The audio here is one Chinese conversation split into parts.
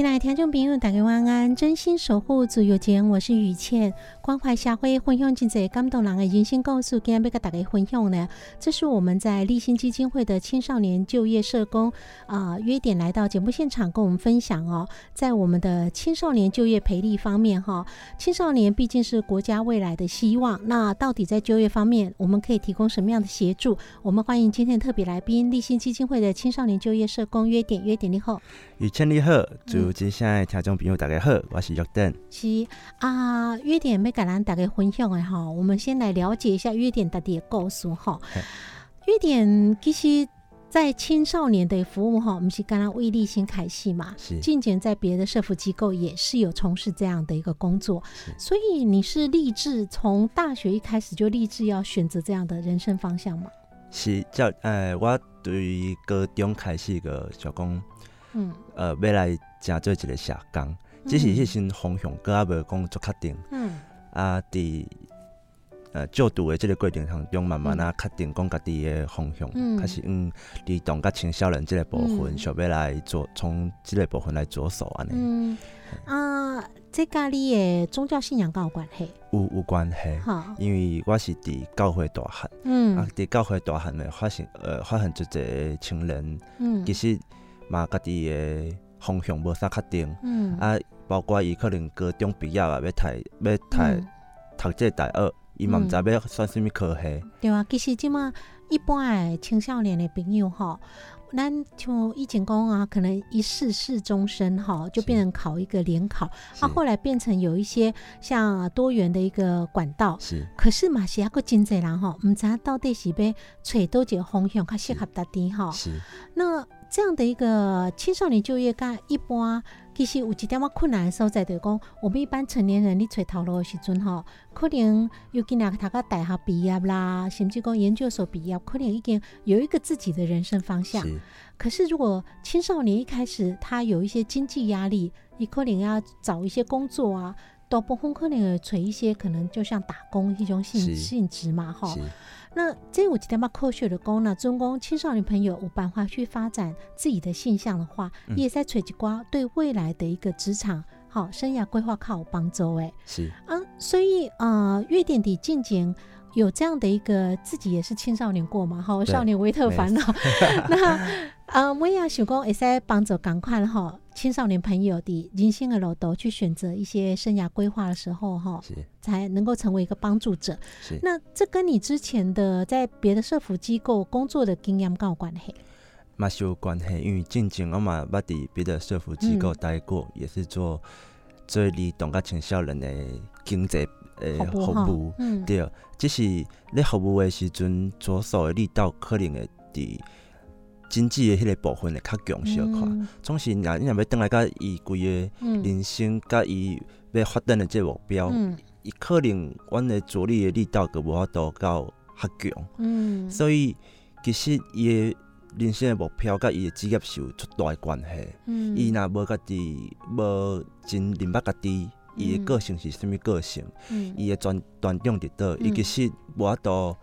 亲爱的听众朋友，大家晚安！真心守护自由间，我是雨倩。关怀社会，分享真侪感动人的人生故事，今日要跟大家分享呢。这是我们在立新基金会的青少年就业社工啊、约点来到节目现场，跟我们分享哦。在我们的青少年就业培力方面，哈，青少年毕竟是国家未来的希望。那到底在就业方面，我们可以提供什么样的协助？我们欢迎今天特别来宾，立新基金会的青少年就业社工约点，约点你好。雨倩你好，祝今现在听众朋友大家好，我是约登。是啊，约点要甲咱大家分享的哈，我们先来了解一下约点到底的故事哈嘿。约点其实，在青少年的服务哈，我们是刚刚为立新开戏嘛，是近前在别的社福机构也是有从事这样的一个工作，所以你是立志从大学一开始就立志要选择这样的人生方向吗？是叫呃，我对于高中开始个小讲，嗯。呃，要来正做一个社工，只是迄阵方向搁还无讲足确定。嗯。啊，伫呃就读的即个过程当中，慢慢啊确定讲家己的方向，嗯。开始嗯，儿童甲青少年即个部分，嗯。想要来做从即个部分来着手安尼，嗯。啊，这甲你的宗教信仰敢有关系？有有关系。哈，因为我是伫教会大汉，嗯。啊嗯，伫教会大汉的发现，呃，发现一个青年，嗯。其实嘛家己诶方向无啥确定，嗯。啊，包括伊可能高中毕业啊，要读要读嗯。读即个大学，伊嘛毋知要选啥物科系，对啊，其实即马一般诶青少年诶朋友吼，咱就以前讲啊，可能一试试终身哈，就变成考一个联考，是。啊，后来变成有一些像多元的一个管道。是。可是嘛，是还个真济人哈，唔知影到底是要找多一个方向较适合家己哈。是。那这样的一个青少年就业，干一般其实有一点仔困难的所在，就是讲我们一般成年人你找头路的时阵吼，可能尤其若读到大学毕业啦，甚至讲研究所毕业，可能已经有一个自己的人生方向。是可是如果青少年一开始他有一些经济压力，你可能要找一些工作啊。大部分可能会找一些可能就像打工一种性性质嘛，吼。那这有一点嘛科学的讲呢，中公青少年朋友有办法去发展自己的性向的话，嗯也在垂直瓜对未来的一个职场好生涯规划靠有帮助诶。是啊，所以呃，月点底近景有这样的一个自己也是青少年过嘛，哈，少年维特烦恼。那呃，我也想讲，会使帮助赶快哈青少年朋友的人生的路途去选择一些生涯规划的时候哈，才能够成为一个帮助者。是，那这跟你之前的在别的社服机构工作的经验有关系？嘛是有关系，因为进前我嘛捌伫别的社福机构待过，也是做做儿童甲青少年的经济诶服务哈服务。嗯，对，只是咧服务的时阵，着手的力道可能会伫经济的迄个部分会较强小可。嗯。总是若你若要转来甲伊规个嗯。人生甲伊要发展的这个目标，嗯。伊、可能阮的着力的力道个无法度到较强，嗯，所以其实伊的人生的目标甲伊的职业是有足大的关系。嗯。伊若无家己无真明白家己伊的个性是啥物个性，嗯。伊的专专长伫倒，伊嗯。其实无法度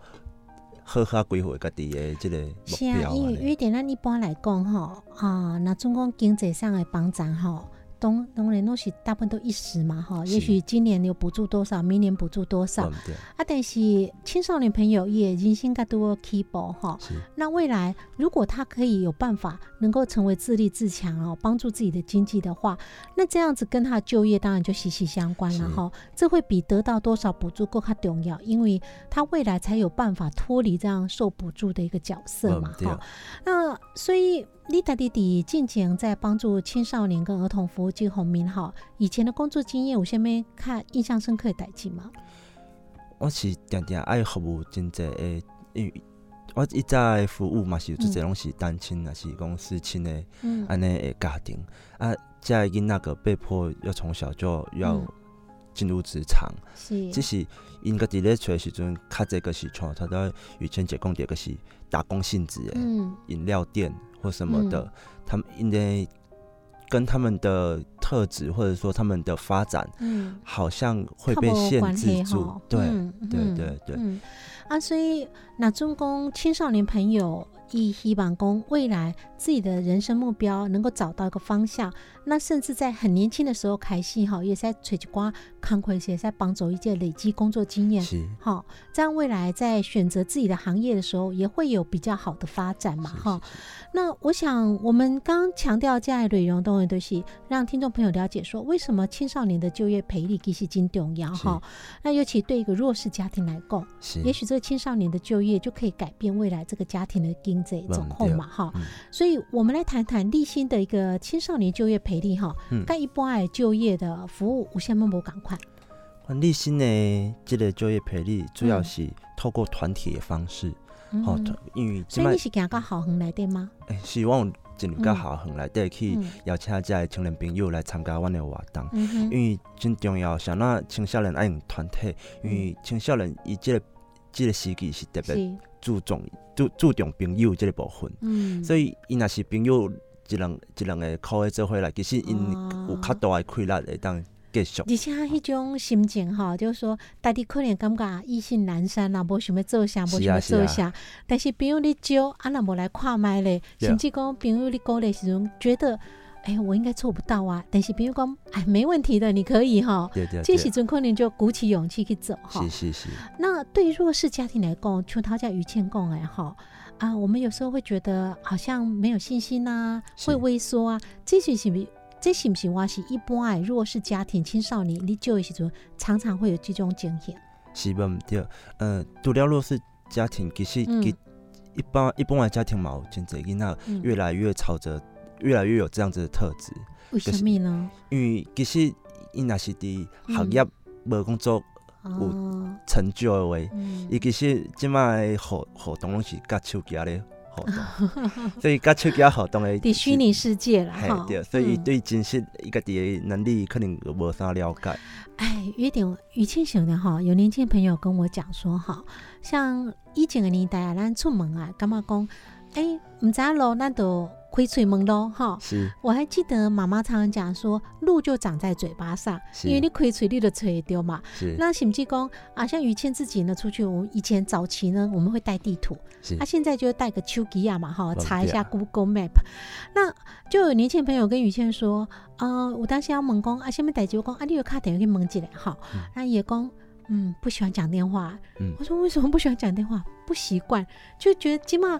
好好规划家己的即个是啊，目标。因为约点咱一般来讲吼啊，那总讲经济上的帮助吼。当当然都是大部分都一时嘛哈，也许今年有补助多少，明年补助多少？啊，但是青少年朋友也人生该多 key 步哈，是那未来如果他可以有办法能够成为自立自强哦，帮助自己的经济的话，那这样子跟他就业当然就息息相关了哈。这会比得到多少补助更加重要，因为他未来才有办法脱离这样受补助的一个角色嘛哈。那所以丽达弟弟近前在帮助青少年跟儿童服务金红明哈，以前的工作经验有下面看印象深刻的代志吗？我是定定爱服务真济诶，因为我一在服务嘛是有做济拢是单亲，也是讲失亲的嗯。安尼的家庭。啊，遮的囡仔个被迫要从小就要嗯。进入职场，是。只是因家己咧找的时阵，较侪个是像他的雨谦姐讲的，个是打工性质的嗯。饮料店或什么的，他们因为跟他们的特质或者说他们的发展，嗯。好像会被限制住，对。嗯对嗯对对嗯啊，所以那中公青少年朋友以希望公未来自己的人生目标能够找到一个方向，那甚至在很年轻的时候开始哈，也在吹一瓜康亏些，在帮助一些累积工作经验。是好，这样未来在选择自己的行业的时候，也会有比较好的发展嘛，哈。那我想，我们刚刚强调这样的内容，当然都是让听众朋友了解说，为什么青少年的就业培力其实真重要哈。那尤其对一个弱势家庭来讲，是，也许这个青少年的就业就可以改变未来这个家庭的经济嗯状况嘛哈。嗯所以，我们来谈谈立新的一个青少年就业培力哈嗯，跟一般的就业的服务有什么无赶快？管立新的这个就业培力，主要嗯是透过团体的方式，吼、嗯因为所以你是行到好行来的吗？诶，希望进入到校园内底去嗯邀请这些青年朋友来参加阮的活动。嗯因为真重要，像那青少年爱用团体，因为青少年伊即、个即、个时期是特别，注重注注重朋友即个部分，嗯，所以伊若是朋友一两一两个靠诶做伙来，其实因哦有较大诶气力会当继续。而且迄种心情吼，就是说，大家可能感觉意兴阑珊啦，无想要做啥，无想要做啥。但是朋友你招，啊，若无来看麦咧，甚至讲朋友你鼓励时阵，觉得，哎、我应该做不到啊。但是朋友讲，哎，没问题的，你可以哈。对对这时对，阵可能就鼓起勇气去走哈。是。是是，那对于弱势家庭来讲，像他家于倩讲哎哈啊，我们有时候会觉得好像没有信心呐、是。会畏缩啊，这些是不是？这是不是我是一般哎弱势家庭青少年，你就的时阵常常会有这种经验。是不毋对。嗯，除了弱势家庭，其实嗯其一般一般的家庭嘛，有真侪囡仔嗯越来越朝着越来越有这样子的特质。为什么呢？因为其实伊若是伫行业无工作有，成就的话，嗯伊其实即摆的活活动拢是甲手机咧活动，所以甲手机活动的伫虚拟世界了嘿哈。对，所以对真实伊家己的能力可能无啥了解。哎，有点语气型的哈，有年轻朋友跟我讲说哈，像以前的年代啊，咱出门啊，感觉讲，哎，唔知路，咱就开嘴问咯哈。是我还记得妈妈常常讲说，路就长在嘴巴上，因为你开嘴你就吹丢嘛。是那甚至讲啊，像于谦自己呢，出去我们以前早期呢，我们会带地图，是啊，现在就带个手机啊嘛，哈，嗯查一下 Google Map。那就有年轻朋友跟于谦说，呃，我当时要问讲啊，下面代志我讲啊，你有卡电话去问一下哈嗯，那也讲。嗯，不喜欢讲电话。嗯我说为什么不喜欢讲电话？不习惯，就觉得起码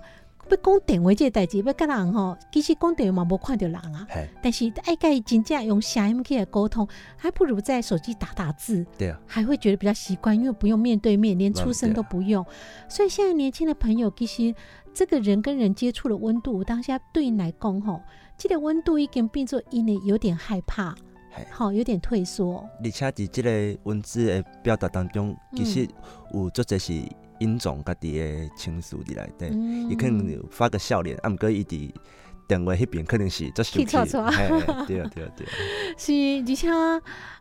要讲电话这个代志，要跟人吼，其实讲电话嘛无看到人啊。但是爱跟真正用声音去来沟通，还不如在手机打打字，对啊，还会觉得比较习惯，因为不用面对面，连出声都不用。所以现在年轻的朋友，其实这个人跟人接触的温度，当下对你来讲吼，这个温度已经变作因为有点害怕嘿，好，有点退缩。而且伫即个文字的表达当中，其实有作者是隐藏家己的情绪伫内底。嗯可能有发个笑脸，啊，毋过伊伫电话迄边可能是做生气，嘿，对啊对啊对啊，是，而且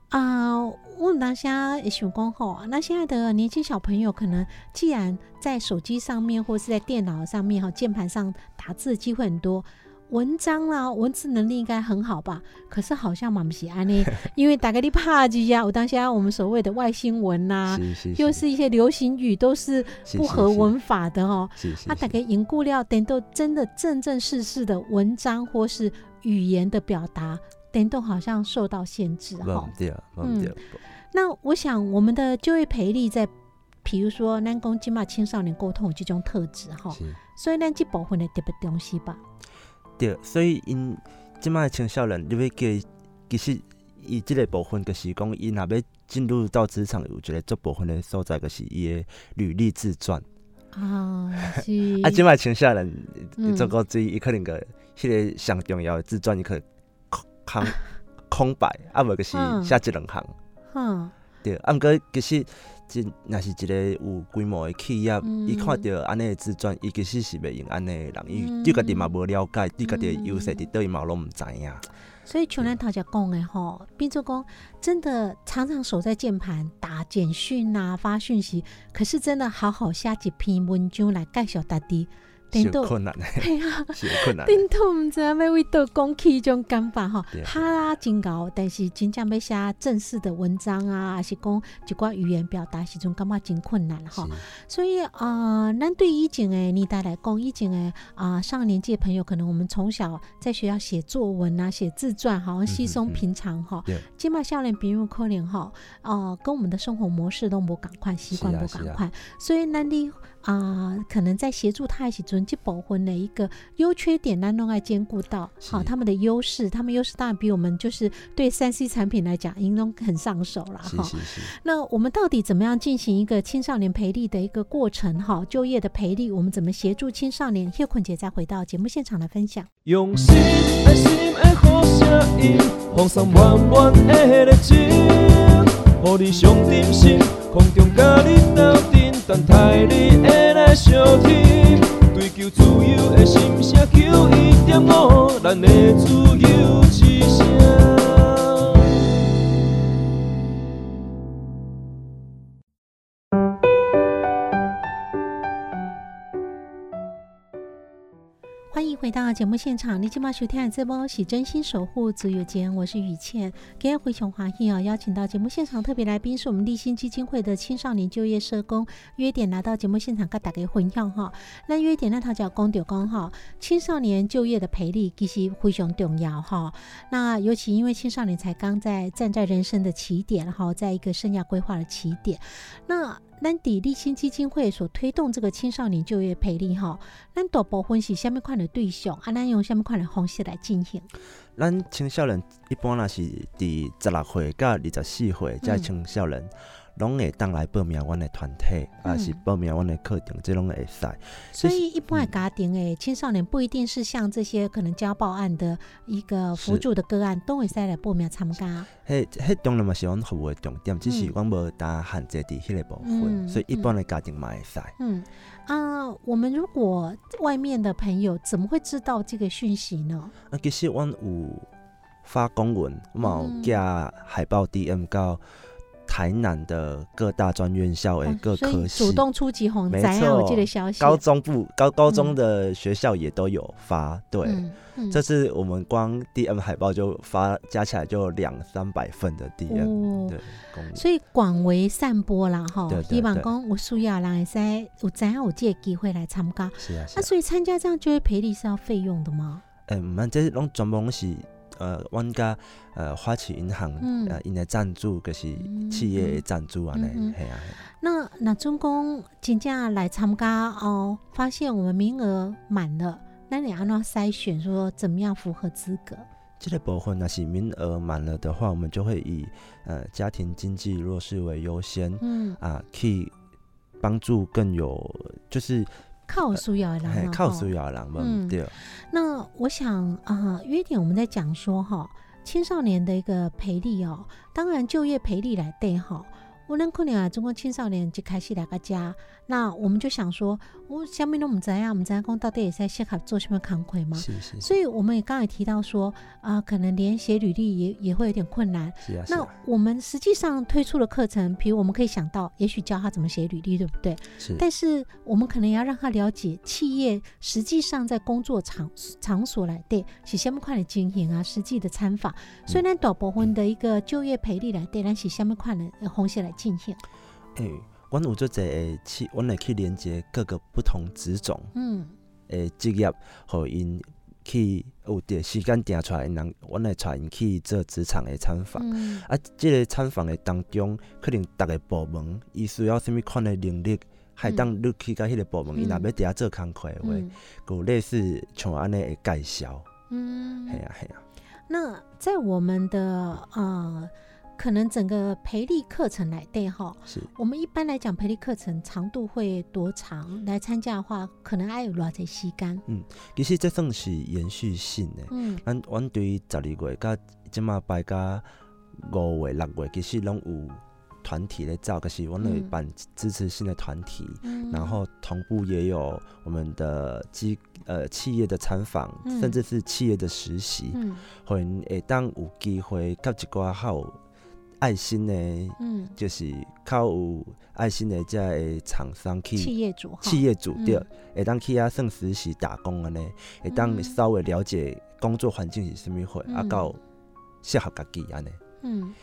啊、我们当下也想讲吼，那现在的年轻小朋友可能既然在手机上面或是在电脑上面哈键盘上打字的机会很多，文章啦，文字能力应该很好吧？可是好像蛮不喜安呢，因为大概你怕几下，我当下我们所谓的外星文 呐、又是一些流行语，都是是不合文法的哦。是是啊，大概凝固料等到真的正正式式的文章或是语言的表达，等到好像受到限制哈、无对，无对，那我想我们的就业培力在，比如说咱讲今嘛青少年沟通有这种特质哈，是。所以咱这部分的特别东西吧。对，所以因即摆青少年，你要叫伊，其实伊即个部分，就是讲伊若要进入到职场，有一个足部分的所在，就是伊的履历自传。啊，是啊，即摆青少年，做个注意，伊可能个迄个上重要的自传，伊可能空空空白，啊无就是写一两行。哼，对，啊毋过其实，即若是一个有规模的企业，嗯伊、看到安尼的自传，伊其实是袂用安尼的人，伊嗯对家己嘛无了解，对家己的优势嗯伫倒伊嘛拢毋知影。所以像咱头家讲的吼，变做讲真的常常守在键盘打简讯啊、发讯息，可是真的好好写一篇文章来介绍大家，是等到有困难。的。是有困难。顶多毋知影要为倒讲起这种感觉吼。对，哈拉真高，但是真正要写正式的文章啊，还是讲一寡语言表达时阵，感觉真困难吼。所以啊、呃咱对以前的年代来讲，以前的啊、上年纪的朋友，可能我们从小在学校写作文啊、写自传，好像稀松平常哈。对。今嘛少年比如可能哈，呃，跟我们的生活模式都无赶快，习惯是啊是啊。不赶快，所以咱你啊、可能在协助他的时阵，这部分的一个优缺点，咱拢爱兼顾到。好，是他们的优势，他们优势当然比我们就是对三 C 产品来讲，应该很上手了哈。那我们到底怎么样进行一个青少年培力的一个过程？哈，就业的培力，我们怎么协助青少年？叶坤姐再回到节目现场来分享。用心爱心的好声音，放送满满的热情，予你上点心，空中甲你斗阵，等待你的来相听。追求自由的心声，求一点五，咱的自由之声。回到节目现场，你今晚收听的这波是真心守护自由间，我是雨倩。今天回熊华裔啊，邀请到节目现场特别来宾是我们立新基金会的青少年就业社工约点来到节目现场，跟大家分享哈。那约点那他叫公丢公哈，青少年就业的培力其实非常重要哈。那尤其因为青少年才刚在站在人生的起点哈，在一个生涯规划的起点，那。咱伫立新基金会所推动这个青少年就业培力吼，咱大部分是虾米款的对象，啊，咱用虾米款的方式来进行？咱青少年一般若是伫十六岁到二十四岁，这嗯青少年拢会当来报名阮的团体，嗯啊是报名阮的课程，这拢会使。所以一般的家庭诶，青少年不一定是像这些可能家暴案的一个辅助的个案，都会使来报名参加。迄迄当然嘛是阮服务的重点，只是嗯阮无当限制伫迄个部分，嗯所以一般的家庭嘛会使。嗯啊，我们如果外面的朋友怎么会知道这个讯息呢？啊，其实阮有发公文，我嘛嗯有寄海报 DM 到台南的各大专院校的哦各科系。主动出击红没仔啊，有错这个消息。高中部高高中嗯的学校也都有发，对，这次我们光 DM 海报就发加起来就两三百份的 DM，、哦对，所以广为散播啦，哈对，对对希望讲有需要的人会使有知影有这个机会来参加。是啊是啊，所以参加这样就会赔礼是要费用的吗？诶、毋免这拢全部拢是呃，阮甲呃花旗银行、嗯呃因的赞助，就是嗯企业的赞助啊。那那中公真正来参加哦，发现我们名额满了，那你安怎筛选说怎么样符合资格？这个部分若是名额满了的话，我们就会以呃家庭经济弱势为优先嗯，啊，去帮助更有就是靠需要的人靠需要的人嗯对。那我想啊、约点我们在讲说哈，青少年的一个培力哦，当然就业培力来对哈。我能可能啊，中国青少年就开始来个家，那我们就想说，我下面都唔知啊，唔知讲到底也在适合做什么工课吗？是是所以我们也刚才提到说，啊、可能连写履历也也会有点困难。那是啊是啊我们实际上推出的课程，比如我们可以想到，也许教他怎么写履历，对不对？是但是我们可能要让他了解企业实际上在工作场场所来对是什么款的经营啊，实际的参访。所以咱大部分的一个就业培力来对，咱是什么款的红线来进行？诶，阮有做者会去，阮会去连接各个不同职种嗯。诶职业，互因去有伫时间定出来，因人阮会带因去做职场的参访。嗯。啊，即、个参访的当中，可能逐个部门伊需要什物款的能力，还当你去到迄个部门，伊、若嗯要伫遐做工课的话，嗯。有类似像安尼的介绍，嗯系啊系啊，那在我们的呃，可能整个培力课程来对哈，是我们一般来讲培力课程长度会多长？来参加的话，可能还有偌济时间？其实这算是延续性的。嗯咱阮对于十二月甲即马摆甲五月、六月，其实拢有团体咧走，可是阮会嗯办支持性的团体，嗯然后同步也有我们的机呃企业的参访，嗯甚至是企业的实习，嗯互因会当有机会甲一寡较有爱心的，嗯，就是较有爱心的遮的厂商去企业主，企业主对，嗯会当去遐算实习打工安尼，会当嗯稍微了解工作环境是甚物货，啊，嗯到适合家己安尼。嗯，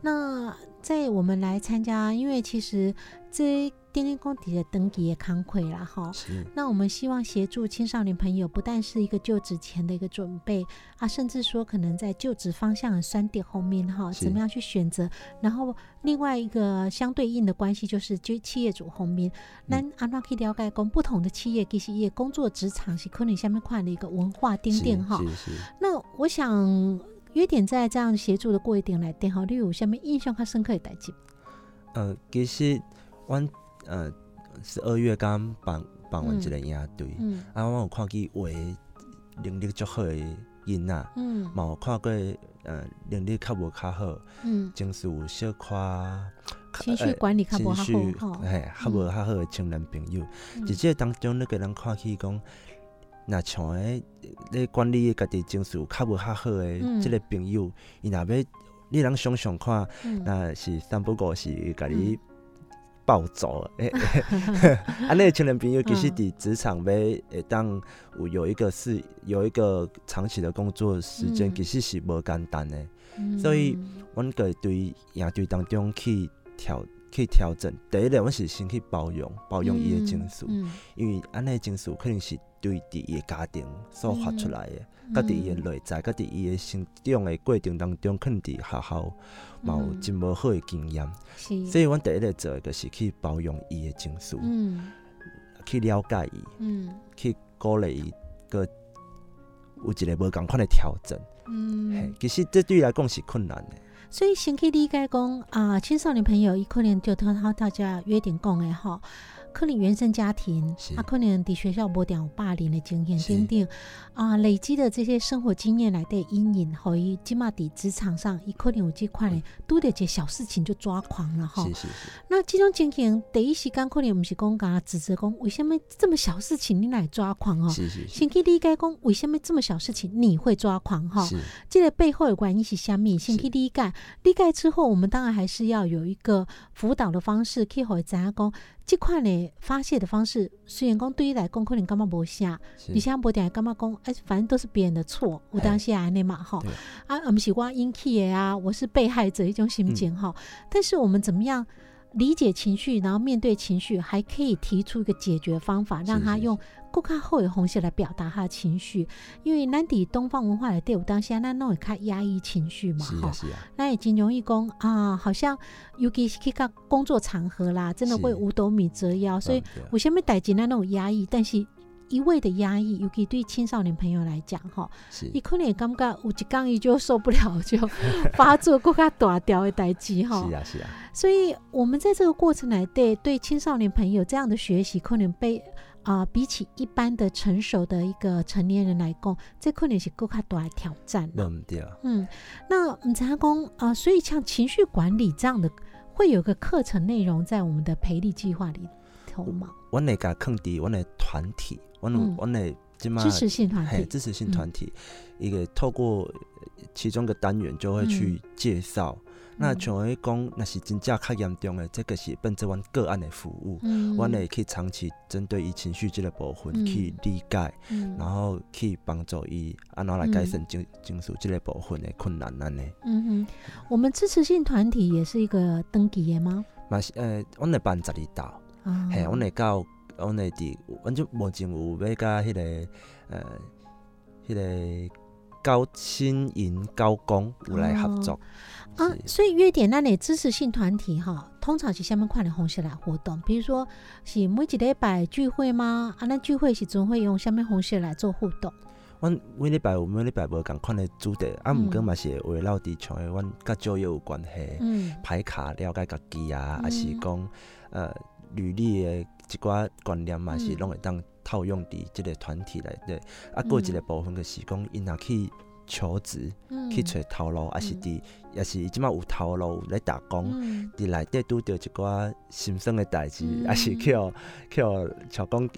那在我们来参加，因为其实这电力工底的登记也康亏了哈。是，那我们希望协助青少年朋友，不但是一个就职前的一个准备啊，甚至说可能在就职方向的三点后面哈，怎么样去选择。然后另外一个相对应的关系就是，就企业主后面，那阿拉可以了解讲不同的企业其实也工作职场是可能下面款的一个文化丁是点哈。那我想约点在这样协助的过一点来电哈，例如下面印象较深刻的代志。呃，其实阮呃十二月刚办办完一个营队，嗯。啊，我有看见画能力足好的囡仔，嗯。嘛有看过呃能力较无较好，嗯，情绪有小可情绪管理较无较情绪好哈。嘿，较无较好的青年朋友。嗯。伫即个当中，你给人看起讲，若像诶咧管理家己情绪较无较好诶，嗯。即个朋友，伊若要你人想想看，嗯。若是三不五时甲你暴走，诶、安尼诶青年朋友其实嗯。伫职场要会当有有一个是有一个长期的工作时间，嗯。其实是无简单诶。嗯。所以阮个对野队当中去调去调整，第一个阮是先去包容包容伊的情绪，嗯。因为安尼的情绪可能是对伫伊个家庭所发出来的，嗯。甲伫伊的内在，甲伫伊的成长的过程当中，可能伫学校嘛有嗯真无好的经验，是，所以阮第一个做的就是去包容伊的情绪，嗯。去了解伊，嗯。去鼓励伊个有一个无共款的调整。嗯，，其实这对伊来讲是困难的。所以先去理解讲啊，青少年朋友伊可能就他他大家约定讲的哈。可能原生家庭是，啊，可能伫学校无点有霸凌的经验是等。等啊，累积的这些生活经验来的阴影，和伊即马伫职场上，伊可能有这块的，拄着一个小事情就抓狂了哈。是是是，那这种情形，第一时间可能毋是讲甲指责讲为什么这么小事情你来抓狂哦，先去理解讲为什么这么小事情你会抓狂哈。是。这个背后的原因是虾米？先去理解，理解之后，我们当然还是要有一个辅导的方式，去和伊知影讲，这款的发泄的方式，虽然讲对于来讲可能感觉无啥，是你现在无定感觉讲，哎，反正都是别人的错，有当时安尼嘛吼对，啊，毋是我引起的啊，我是被害者一种心情哈。但是我们怎么样？理解情绪，然后面对情绪，还可以提出一个解决方法，让他用顾客后的红线来表达他的情绪。因为咱伫东方文化的队伍当下，那那会较压抑情绪嘛，哈，那也真容易讲啊，好像尤其是去到工作场合啦，真的会五斗米折腰，所以嗯对啊。有些代志咱那种压抑，但是一味的压抑，尤其对青少年朋友来讲，哈，是伊可能会感觉有一天伊就受不了，就 发作更加大条的代志哈。是啊是啊，所以，我们在这个过程来对对青少年朋友这样的学习，可能被啊、比起一般的成熟的一个成年人来讲，这可能是更加大的挑战啦。弄对啊，嗯，那我们才讲啊，所以像情绪管理这样的会有个课程内容在我们的培力计划里头吗？阮会甲放伫阮的团体，阮有嗯阮的即马支持性团体，嘿支持性嗯团体，一个透过其中个单元就会去介绍。那嗯像迄讲，若是真正较严重的，这个是本着阮个案的服务。嗯，阮会去长期针对伊情绪这个部分、嗯去理解，嗯，然后去帮助伊安怎来改善情情绪这个部分的困难安尼。嗯哼，我们支持性团体也是一个登记的吗？嘛是呃，阮会办十二道，啊，嘿，阮会到，阮会伫，阮就目前有要甲迄个呃，迄个高新营高工有来合作。啊，所以约点那里支持性团体哈，通常是虾米款的方式来活动，比如说是每一礼拜聚会吗？啊，那聚会时总会用虾米方式来做互动。阮每礼拜有每礼拜无共款的主题，啊，毋过嗯嘛是会围绕伫像诶，阮甲就业有关系。嗯排卡了解家己啊，嗯还是讲呃履历的一寡观念嘛，是嗯拢会当套用伫即个团体内底。啊，过一个部分就是讲，因若去求职，嗯，去找头路，也是伫，也是即满有头路有咧打工。嗯。伫内底拄着一寡心酸的代志，也是去互去互像讲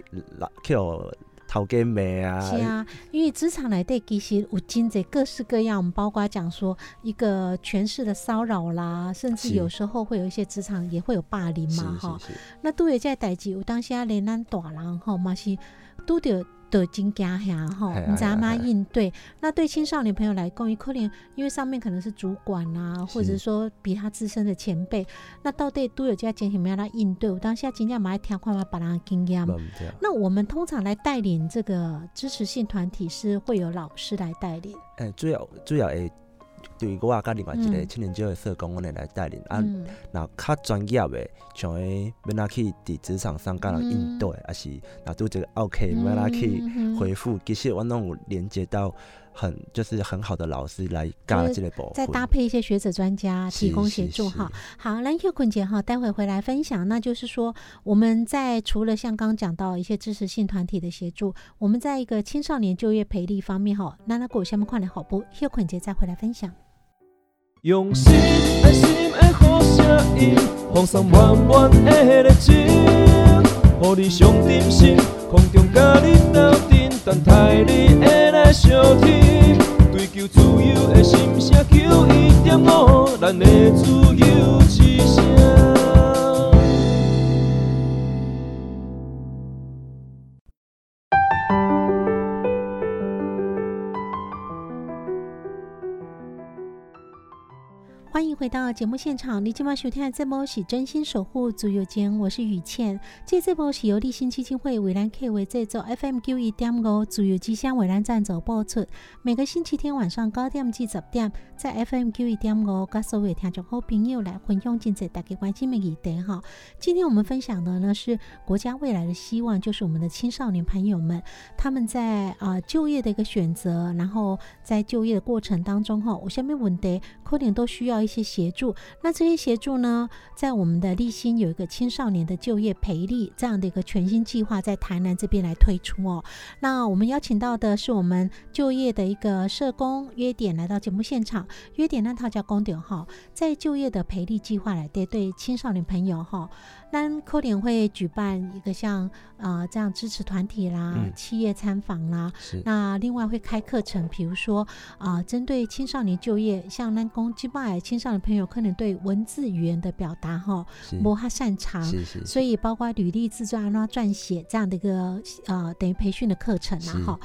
去互头家骂啊，是啊，因为职场来对其实有真侪各式各样，包括讲说一个权势的骚扰啦，甚至有时候会有一些职场也会有霸凌嘛，哈。那都有在代志，有当时啊，连咱大人吼嘛是都着。的真惊吓吼，嘿啊你知道吗？应对那对青少年朋友来讲，伊可能因为上面可能是主管啊，或者说比他资深的前辈，那到底都有这进行要来应对。我当下真正嘛爱听看嘛把人的经验无。毋对。那我们通常来带领这个支持性团体是会有老师来带领，诶，主要主要会对我甲另外一个嗯。青年教育社工，阮会来带领啊。嗯。若较专业的，像诶要哪去伫职场上甲人应对，还是若拄一个 OK 要哪去嗯回复，其实阮拢有连接到很就是很好的老师来教就是这个部再。搭配一些学者专家提供协助哈。好，蓝秀坤姐哈，待会回来分享，那就是说我们在除了像刚讲到一些支持性团体的协助，我们在一个青少年就业培力方面哈，那那给我下面快点好不？秀坤姐再回来分享。用心爱心的好声音，放送满满的热情，予你上点心，空中甲你斗阵，等待你的来相听。追求自由的心声，求一点五，咱的自由之声。欢迎回到节目现场，你今晚收听的这波是真心守护足友间，我是雨倩。这这波是由立新基金会为兰 K 为制作 FM 九一点五足友之乡为兰赞助播出。每个星期天晚上九点至十点，在 FM 九一点五，跟所有听众好朋友来分享真侪大家关心的议题哈。今天我们分享的呢是国家未来的希望，就是我们的青少年朋友们他们在啊、呃就业的一个选择，然后在就业的过程当中哈，我下面问题可能都需要一些协助。那这些协助呢，在我们的立新有一个青少年的就业培力这样的一个全新计划，在台南这边来推出哦。那我们邀请到的是我们就业的一个社工约点来到节目现场，约点那套叫公点哈，在就业的培力计划来对对青少年朋友哈，那科联会举办一个像呃这样支持团体啦、嗯。企业参访啦，是。那另外会开课程，比如说啊、针对青少年就业，像咱公击败青少年朋友可能对文字语言的表达哈，是。不太擅长，是是，所以包括履历自传啊、撰写这样的一个呃等于培训的课程啊是。哈。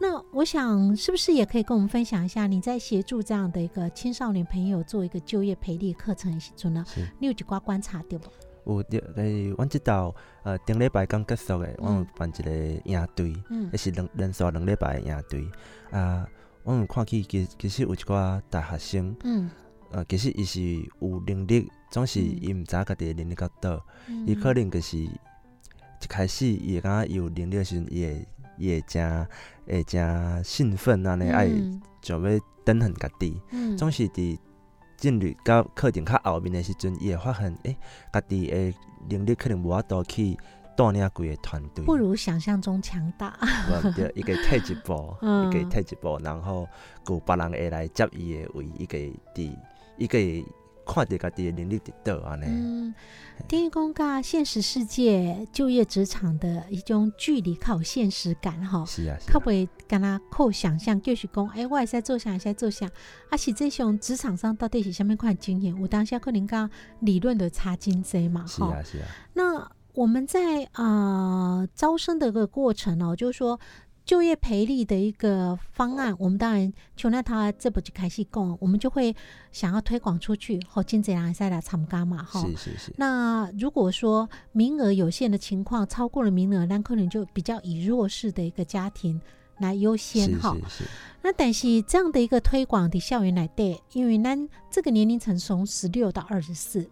那我想是不是也可以跟我们分享一下，你在协助这样的一个青少年朋友做一个就业培力课程的时候呢是，你有几挂观察对不？有着诶，阮即道呃顶礼拜刚结束诶，阮有嗯办一个营队，嗯。迄是两连续两礼拜的营队。啊。阮有看起其其实有一寡大学生，嗯，呃，其实伊是有能力，总是嗯。伊毋知影家己的能力到倒，嗯。伊可能就是一开始伊会感觉伊有能力的时阵，伊会伊会真会真兴奋安尼，爱嗯。想要等很家己。嗯。总是伫进入到课程较后面的时阵，伊会发现，诶、家己的能力可能无法度去带领规个团队。不如想象中强大。无对，伊个退一步，嗯伊个退一步，然后有别人会来接伊的位，伊个伫伊个看着家己的能力伫倒安尼。嗯，等于讲甲现实世界就业职场的一种距离，靠现实感吼。是啊，是较啊，袂敢若靠想象，就是讲，诶、我会使做啥，会使做啥，啊，实际上职场上到底是啥物款的经验？有当下可能甲理论的差真济嘛，吼。是啊，是啊，那我们在啊、呃招生的一个过程哦，就是说就业培力的一个方案，我们当然从那他这不就开始讲，我们就会想要推广出去，后真济人再来参加嘛，哈。是是是，那如果说名额有限的情况，超过了名额，那可能就比较以弱势的一个家庭来优先哈。那但是这样的一个推广的校园来对，因为咱这个年龄层从十六到二十四，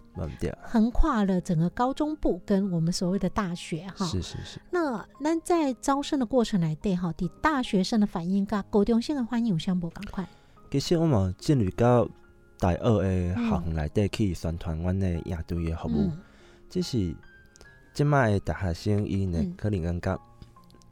横跨了整个高中部跟我们所谓的大学哈。是是是。那咱在招生的过程来对哈，对大学生的反应跟高中生的反应有相无赶快。其实我嘛进入到大二的学校内底去宣传阮的营队的服务，嗯只是即卖的大学生因呢嗯可能感觉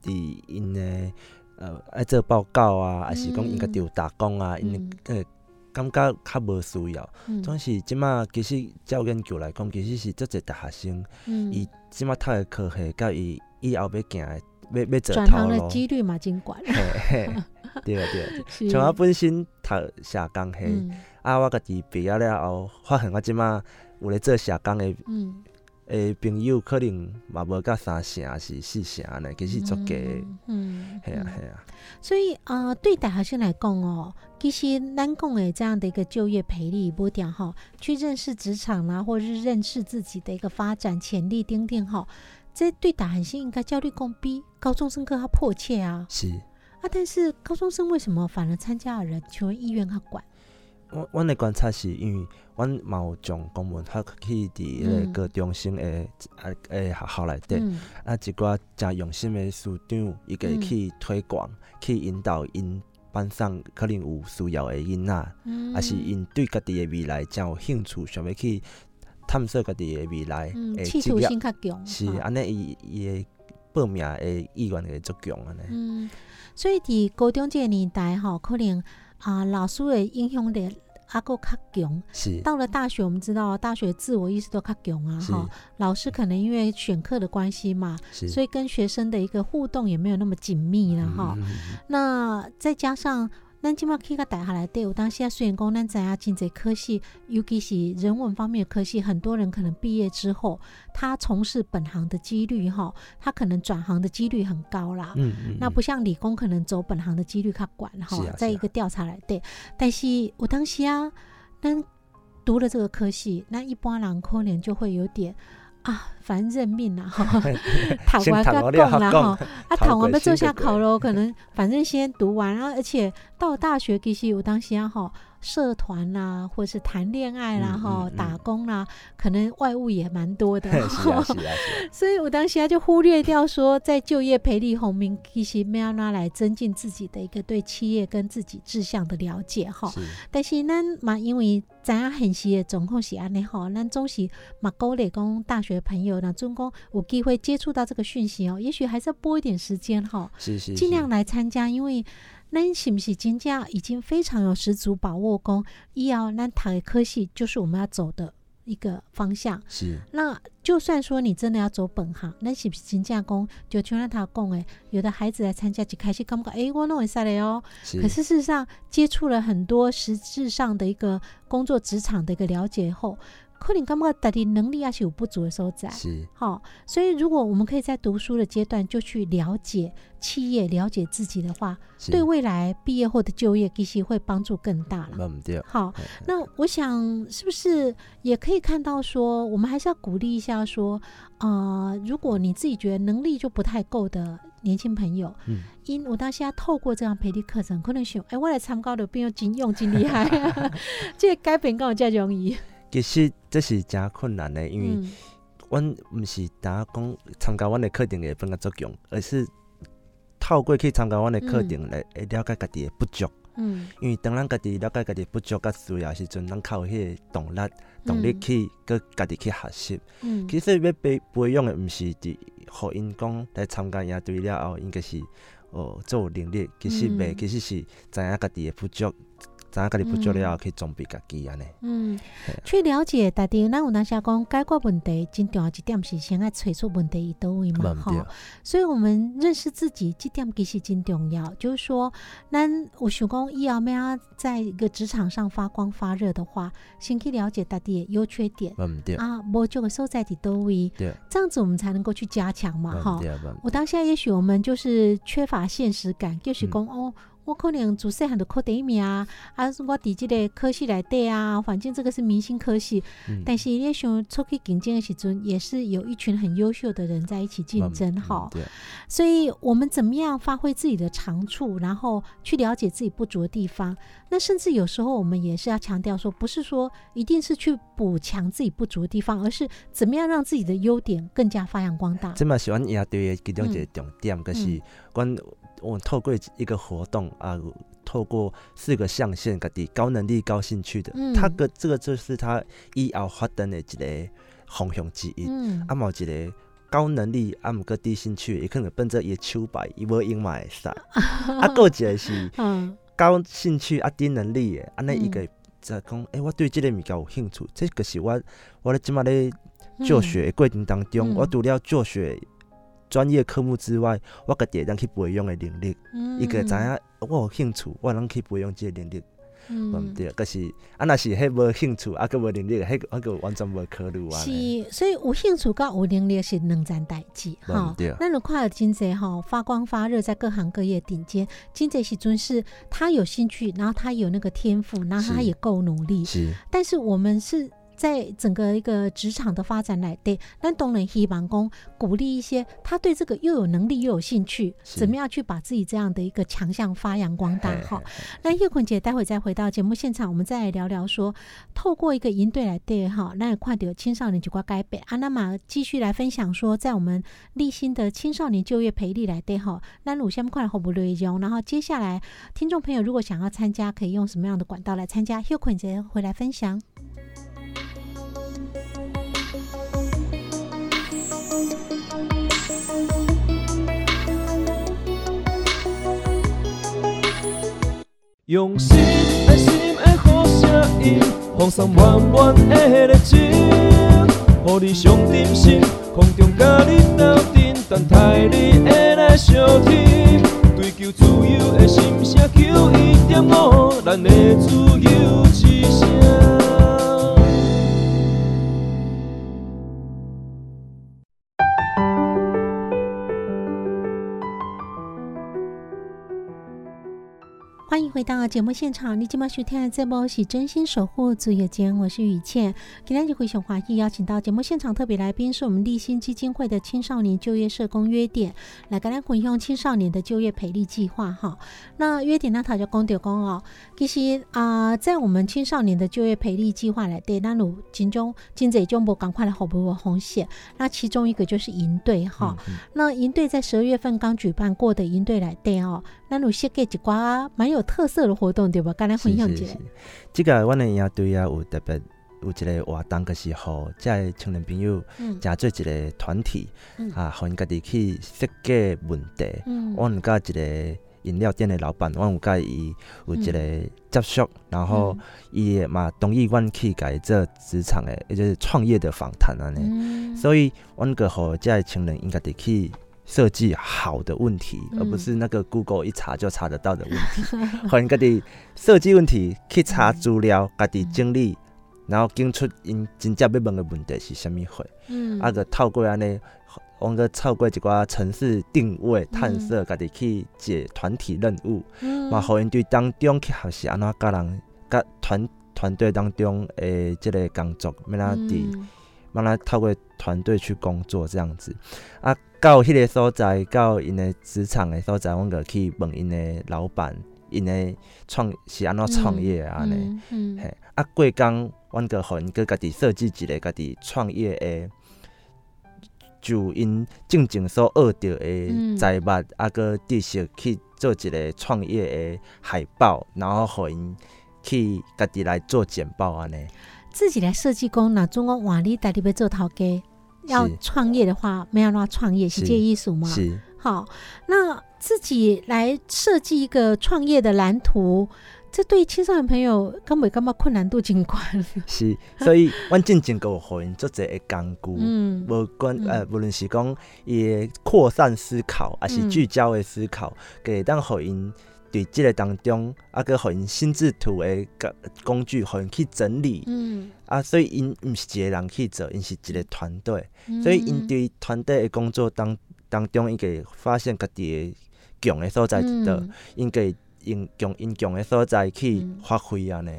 伫因的呃爱做报告啊，还是讲因家己有打工啊，因嗯呃感觉较无需要。嗯。总是即马其实照研究来讲，其实是足侪大学生，嗯。伊即马读的科系，甲伊以后要行的要要走转行的头路，几率嘛，尽管嘿嘿，对啊对。啊。像我本身读社工系，嗯。啊，我家己毕业了后，发现我即马有咧做社工的嗯，诶朋友，可能嘛无甲三成是四成安尼，其实足低的。嗯，系啊嗯系啊，所以啊、呃对大学生来讲哦，其实咱讲的这样的一个就业培力不点哈，去认识职场啦，或是认识自己的一个发展潜力等等哈，这对大学生应该焦虑共比高中生更加迫切啊是。啊！但是高中生为什么反而参加的人求意愿较管？阮阮的观察是因为阮嘛有将公文发去伫迄个嗯高中生诶啊诶学校内底，嗯啊一寡诚用心的师长，伊家嗯去推广，去引导因班上可能有需要的囡仔。嗯还是因对家己的未来诚有兴趣，想要去探索家己的未来嗯，的职业，企图心较强，是安尼伊伊的报名的意愿会足强安尼。嗯，所以伫高中这个年代吼，可能啊、老师的影响力还够卡囧。是到了大学，我们知道大学自我意识都较强啊，哈。老师可能因为选课的关系嘛，所以跟学生的一个互动也没有那么紧密了哈。那再加上咱即马去个大学来对，有当时啊虽然讲咱知影真侪科系，尤其是人文方面的科系，很多人可能毕业之后，他从事本行的几率哈，他可能转行的几率很高啦。嗯嗯，那不像理工可能走本行的几率较管哈，在一个调查来对，但是有当时啊，咱读了这个科系，那一般人可能就会有点啊，反正认命啦哈，躺完先读个完了讲啦哈，啊，躺完要做过身过下考咯，可能反正先读完，然后而且到大学其实有当时啊哈，社团啦，或是谈恋爱啦嗯哈，嗯。打工啦，可能外物也蛮多的，是啊是啊是啊，所以我当时就忽略掉说，在就业培力红明其实没有拿来增进自己的一个对企业跟自己志向的了解哈。是。但是呢嘛，因为知影现实的状况是安尼吼，咱总是嘛鼓励讲大学朋友呢，总讲有机会接触到这个讯息哦，也许还是要拨一点时间哈，是是，尽量来参加，因为。咱是不是真正已经非常有十足把握讲，以后咱读的科系就是我们要走的一个方向。是那就算说你真的要走本行，那是不是真正讲就像咱他讲诶，有的孩子来参加，一开始感觉诶，我弄会使嘞哦。是，可是事实上，接触了很多实质上的一个工作职场的一个了解后，可能感觉自己能力也是有不足的所在。是好、所以如果我们可以在读书的阶段就去了解企业、了解自己的话，是对未来毕业后的就业其实会帮助更大了。对，好，嘿那我想是不是也可以看到说，我们还是要鼓励一下说，呃，如果你自己觉得能力就不太够的年轻朋友，嗯，因我当现在透过这样培力课程，可能想，哎，我来参加的朋友真用真厉害、啊，这个改变跟我较容易。其实这是真困难的，因为嗯阮毋是打讲参加阮的课程会变个作用，而是透过去参加阮的课程来会了解家己的不足。嗯因为当咱家己了解家己不足甲需要的时阵，咱靠迄个动力、动力嗯去搁家己去学习。嗯其实要培培养的，毋是伫互因讲来参加野队了后，应该是哦做有能力。其实袂，嗯其实是知影家己的不足，知影家己不足了，可以装备家己安尼。嗯，去了解大家，咱有当下讲解决问题，真重要一点是先爱找出问题伫倒位嘛，吼嗯对。所以我们认识自己，这点其实真重要。就是说，咱有想讲以后要在一个职场上发光发热的话，先去了解大家的优缺点。啊，无足个所在伫倒位，对，这样子我们才能够去加强嘛，哈无毋。对，无毋我当下也许我们就是缺乏现实感，就是嗯。讲、哦，我可能自细汉就考第一名啊，啊，我伫即个科系内底啊，反正这个是明星科系，嗯但是你想出去竞争的时阵，也是有一群很优秀的人在一起竞争嗯哈。对，所以我们怎么样发挥自己的长处，然后去了解自己不足的地方？那甚至有时候我们也是要强调说，不是说一定是去补强自己不足的地方，而是怎么样让自己的优点更加发扬光大。这么喜欢亚队的其中一个重点，嗯就是阮我透过一个活动啊，透过四个象限，家己高能力、高兴趣的，嗯他个这个就是他以后发展的一个方向之一。嗯啊，嘛有一个高能力，啊，毋过低兴趣，伊可能奔着伊的手牌，伊无用嘛会使。啊，还有一个是嗯高兴趣啊低能力的，安尼伊嗯个在讲，诶、我对即个物件有兴趣，这个是我我咧即马咧教学的过程当中，嗯我除了教学专业科目之外，我家己会当去培养的能力，嗯伊个知影我有兴趣，我能去培养即个能力，嗯对毋对？可是啊，若是迄无兴趣，啊，佮无能力，迄个迄个完全无考虑啊。是，所以有兴趣跟有能力是两件代志哈对对。那你看到真济哈发光发热，在各行各业顶尖，真济时阵是他有兴趣，然后他有那个天赋，然后他也够努力。是但是我们是在整个一个职场的发展来对，那当然希望讲鼓励一些他对这个又有能力又有兴趣，怎么样去把自己这样的一个强项发扬光大嘿哈。那叶坤姐待会再回到节目现场，我们再来聊聊说，透过一个营队来对哈，那也看到青少年就该改变啊，那么继续来分享说，在我们立新的青少年就业培力来对哈，那鲁先快来后不内容，然后接下来听众朋友如果想要参加，可以用什么样的管道来参加？叶坤姐回来分享。用心爱心的好声音，放送满满的热情，互你上点心，空中甲你斗阵，等待你的来相听。追求自由的心声，求一点五，咱的自由之声。欢迎回到节目现场，你今晚收听的这波是真心守护主夜间，我是雨倩。今天就回熊华裔邀请到节目现场特别来宾是我们立新基金会的青少年就业社工约点，来跟咱分享青少年的就业培力计划哈。那约点呢他就讲到讲哦，其实啊、在我们青少年的就业培力计划来对，那有其中真济种无赶快来服务的红线，那其中一个就是营队哈。嗯那营队在十二月份刚举办过的营队来对哦，那有设计一寡蛮有特色的活动对吧？刚才分享一下是是是。即个阮的营队啊，有特别有一个活动，就是互即个青年朋友嗯加做一个团体嗯啊，互因家己去设计问题。嗯阮有甲一个饮料店的老板，我有甲伊有一个接触，然后伊也嘛同意阮去甲伊做职场的，也就是创业的访谈安尼。嗯所以，阮个互即个青年应该得去设计好的问题，嗯而不是那个 Google 一查就查得到的问题。互因家己设计问题，去查资料，家己整理，然后拣出因真正要问的问题是啥物货。嗯啊，个透过安尼，往个透过一寡城市定位探索，家己去解团体任务，嗯嘛，互因对当中去学习安怎甲人、甲团团队当中诶，即个工作，要哪伫。嗯慢慢透过团队去工作这样子，啊，到迄个所在，到因的职场的所在，阮个去问因的老板，因的创是安怎创业的安尼，嗯啊，过工，阮个互因个家己设计一个家己创业的，就因正经所学到嗯的财物，啊个知识去做一个创业的海报，然后互因去家己来做简报安尼。自己来设计工，那中国瓦力带你要做头家，要创业的话，没有让创业是是这艺术吗？是。好，那自己来设计一个创业的蓝图，这对青少年朋友根本感觉困难度真高。是，所以阮进前个有互因做一个工具，嗯无管嗯呃，无论是讲伊的扩散思考，还是嗯聚焦的思考，给当互因伫即个当中，啊，个互因心智图的工工具，互因去整理。嗯，啊，所以因毋是一个人去做，因是一个团队，所以因对团队的工作当当中，伊会发现家己诶强的所在伫倒，嗯。应该用强因强的所在去嗯发挥安尼。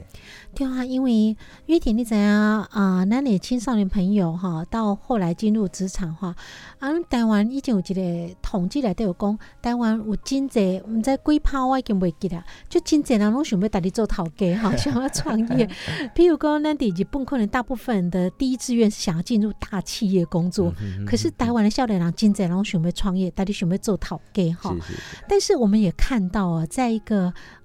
对啊，因为约典你知影啊，咱的青少年朋友哈，到后来进入职场哈，啊，台湾已经有一个统计内底有讲，台湾有真济，毋知几趴我已经袂记啦，就真济人拢想要带你做头家哈，想要创业。譬如讲，咱伫日本可能大部分人的第一志愿是想要进入大企业工作，嗯可是台湾的少年人真济人拢想要创业，带你想要做头家哈。是是是，但是我们也看到啊，在一个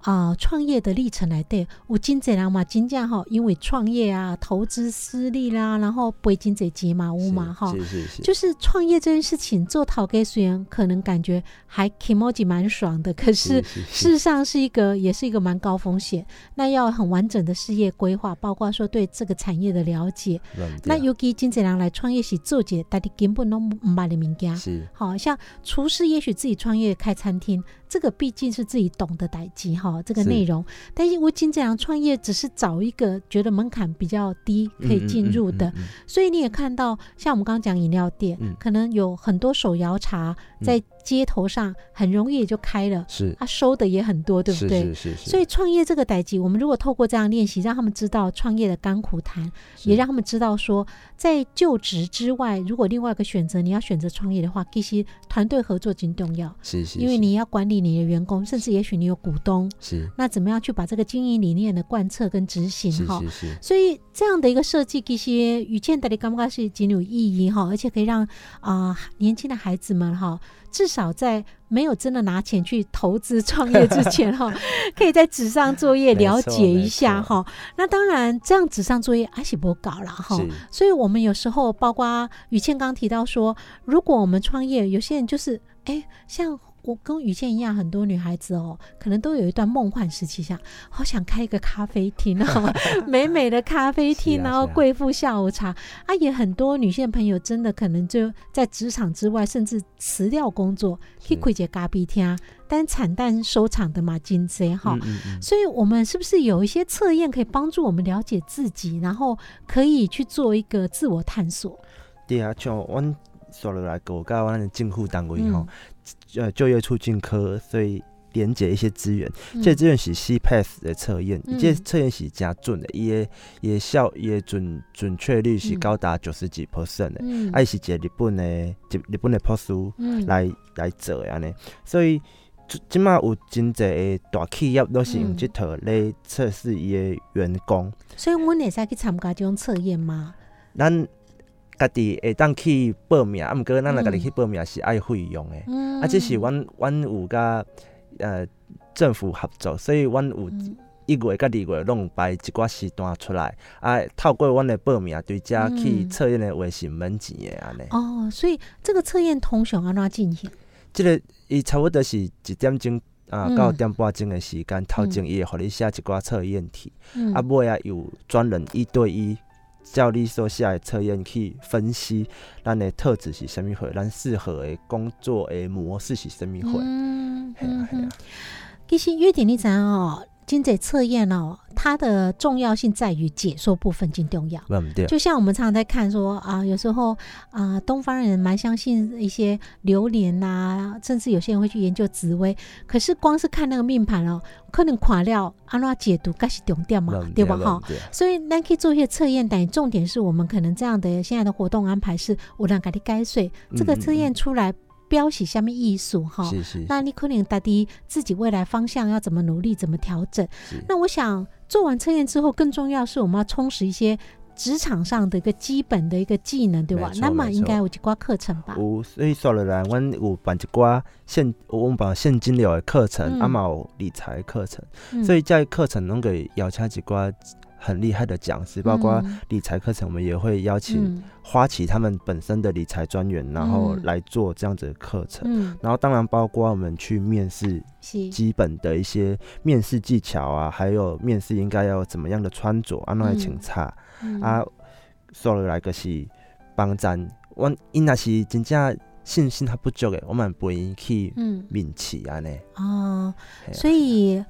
啊创业的历程来对，有真侪人嘛，真正吼，因为创业啊、投资失利啦，然后背真侪钱嘛，有嘛哈。就是创业这件事情，做陶给虽然可能感觉还 k i m o j i 蛮爽的，可是是事实上是一个，也是一个蛮高风险。那要很完整的事业规划，包括说对这个产业的了解。那尤其真侪人来创业是做者，大家根本都唔捌的物件。是好像厨师，也许自己创业开餐厅，这个毕竟是自己懂的代际哈，这个内容。但是我经这样创业，只是找一个觉得门槛比较低可以进入的，嗯嗯嗯嗯所以你也看到，像我们刚刚讲饮料店，嗯。可能有很多手摇茶在街头上很容易也就开了，是。他、收的也很多，对不对？是是是，所以创业这个代际，我们如果透过这样练习，让他们知道创业的甘苦谈，也让他们知道说，在就职之外，如果另外一个选择你要选择创业的话，其实团队合作很重要，是是，因为你要管理你的员工，甚至也许你有股东，是。那怎么样去把这个经营理念的贯彻跟执行是哈？是是。所以这样的一个设计，其实与见大家感觉是仅有意义哈，而且可以让啊、年轻的孩子们哈，至少在没有真的拿钱去投资创业之前哈，可以在纸上作业了解一下哈。那当然，这样纸上作业阿喜不搞了哈。所以，我们有时候包括于倩刚提到说，如果我们创业，有些人就是哎，像我跟雨倩一样，很多女孩子哦，可能都有一段梦幻时期，想好想开一个咖啡厅 哦，美美的咖啡厅，然后贵妇下午茶。啊，也很多女性朋友真的可能就在职场之外，甚至辞掉工作去开一个咖啡厅，但惨淡收场的嘛，金贼哈。嗯嗯嗯。所以，我们是不是有一些测验可以帮助我们了解自己，然后可以去做一个自我探索？对啊，像阮刷落来个，甲阮的政府单位吼嗯，呃，就业促进科，所以连接一些资源，嗯。这资源是 CPAS 的测验，嗯。这测验是真准的，伊的伊的效伊的准准确率是嗯。高达九十几 percent 的，嗯。啊，伊是一个日本的日日本的博士嗯。来来做的安尼，所以。即即马有真侪的大企业都是用嗯。即套来测试伊的员工，所以，我们也在去参加这种测验吗？咱家己会当去报名，啊，毋过咱若家己嗯去报名是爱费用的。嗯啊，即是阮阮有甲呃政府合作，所以阮有嗯一月甲二月拢有排一寡时段出来，啊，透过阮的报名，对遮去嗯测验的话是毋免钱的安尼。哦，所以这个测验通常安怎进行？即、个伊差不多是一点钟啊嗯到点半钟的时间，头前伊会互你写一寡测验题，嗯啊尾啊有专人一对一。照你所写的测验去分析咱的特质是啥物货，咱适合的工作的模式是啥物货。嗯系啊其实约点你知影哦，经济测验哦，它的重要性在于解说部分更重要。就像我们常常在看说啊，有时候啊，东方人蛮相信一些流年呐、甚至有些人会去研究紫薇。可是光是看那个命盘哦，可能垮掉，安拉解读，该是重点嘛，对吧？哈。所以咱可以做一些测验，但重点是我们可能这样的现在的活动安排是，我让给你该睡这个测验出来标示下面艺术哈。是是，那你可能打的自己未来方向要怎么努力，怎么调整？那我想做完测验之后，更重要是我们要充实一些职场上的一个基本的一个技能，对吧？那么应该有一挂课程吧？有，所以说了来，阮有办一寡现，我们办现金流的课程，嗯。啊嘛有理财的课程，嗯。所以这些课程拢可以邀请一寡很厉害的讲师，包括嗯。理财课程，我们也会邀请嗯。花旗他们本身的理财专员，然后嗯。来做这样子的课程。嗯，然后当然包括我们去面试，基本的一些面试技巧啊，还有面试应该要怎么样的穿着，啊，那来请差、嗯。啊，说落来个是帮咱，我因那是真正信心较不足的，我们陪伊去嗯。面试安尼。哦，所以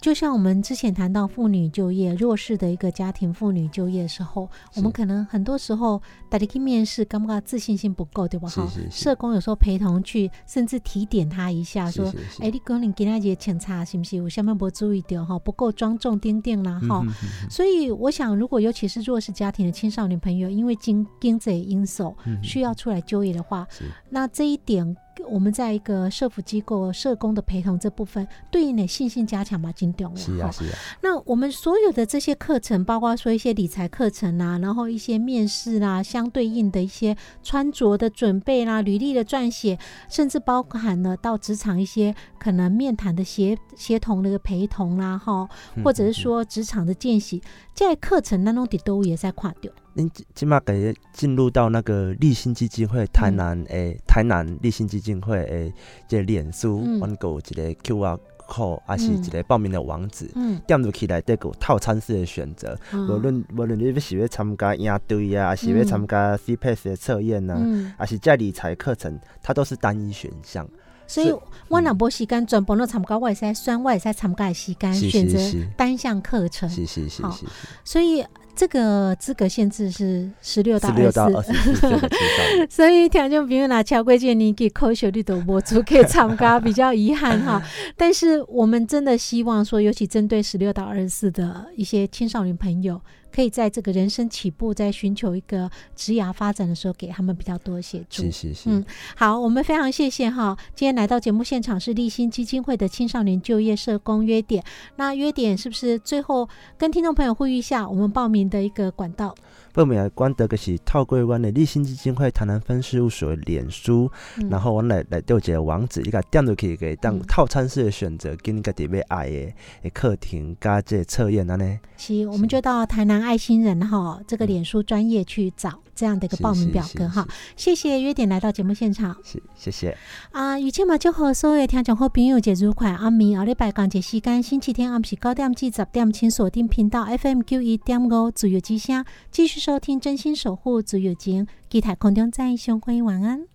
就像我们之前谈到妇女就业、弱势的一个家庭妇女就业的时候，我们可能很多时候大家去面试，感觉自信心不够，对吧？哈，社工有时候陪同去，甚至提点他一下，说。哎，你可能今仔日请查是不是我下面不注意点哈，不够庄重丁丁啦哈，嗯哼哼哼。所以我想，如果尤其是弱势家庭的青少年朋友，因为经经济因素需要出来就业的话，是。那这一点我们在一个社福机构社工的陪同这部分，对你的信心加强嘛，金重了哈。是啊是啊，那我们所有的这些课程，包括说一些理财课程啊，然后一些面试啦、相对应的一些穿着的准备啦、履历的撰写，甚至包含了到职场一些可能面谈的协协同的一个陪同啦，哈，嗯或者是说职场的见习，在课程当中的都也在跨掉。恁即即马给进入到那个立新基金会台嗯。南诶、台南立新基金会诶，这个脸书，嗯。阮有一个 QR code，还是一个报名的网址。嗯，点入去内底有套餐式的选择，嗯。无论无论你要是要参加营队啊，还是要参加 CPAS 的测验啊，嗯，还是在理财课程，它都是单一选项。所以我若无时间全部都参加，我会使选，我会使参加的时间是选择单项课程。是是是好。是。所以这个资格限制是十六到二十。四。所以听众朋友啦，超过这个年纪，科学的都无足可以参加，比较遗憾哈。但是我们真的希望说，尤其针对十六到二十四的一些青少年朋友，可以在这个人生起步，在寻求一个职涯发展的时候，给他们比较多的协助。是是是，嗯好，我们非常谢谢哈，今天来到节目现场是立新基金会的青少年就业社工约点。那约点是不是最后跟听众朋友呼吁一下，我们报名的一个管道？报名的管道个是透过阮的立新基金会台南分事务所的脸书，嗯然后阮来来调一个网址，你甲点入去，给当嗯套餐式的选择，跟你家己要爱的的课程加这测验安尼。是，我们就到台南爱心人哈这个脸书专业去找这样的一个报名表格哈。谢谢约点来到节目现场是，谢谢。啊！以前嘛，祝贺所有听众好朋友节愉快。阿明后礼拜讲节时间，星期天暗时九点至十点，请锁定频道 FM 九一点五自由之声，继续收听真心守护自由情，期待空中再相会，晚安。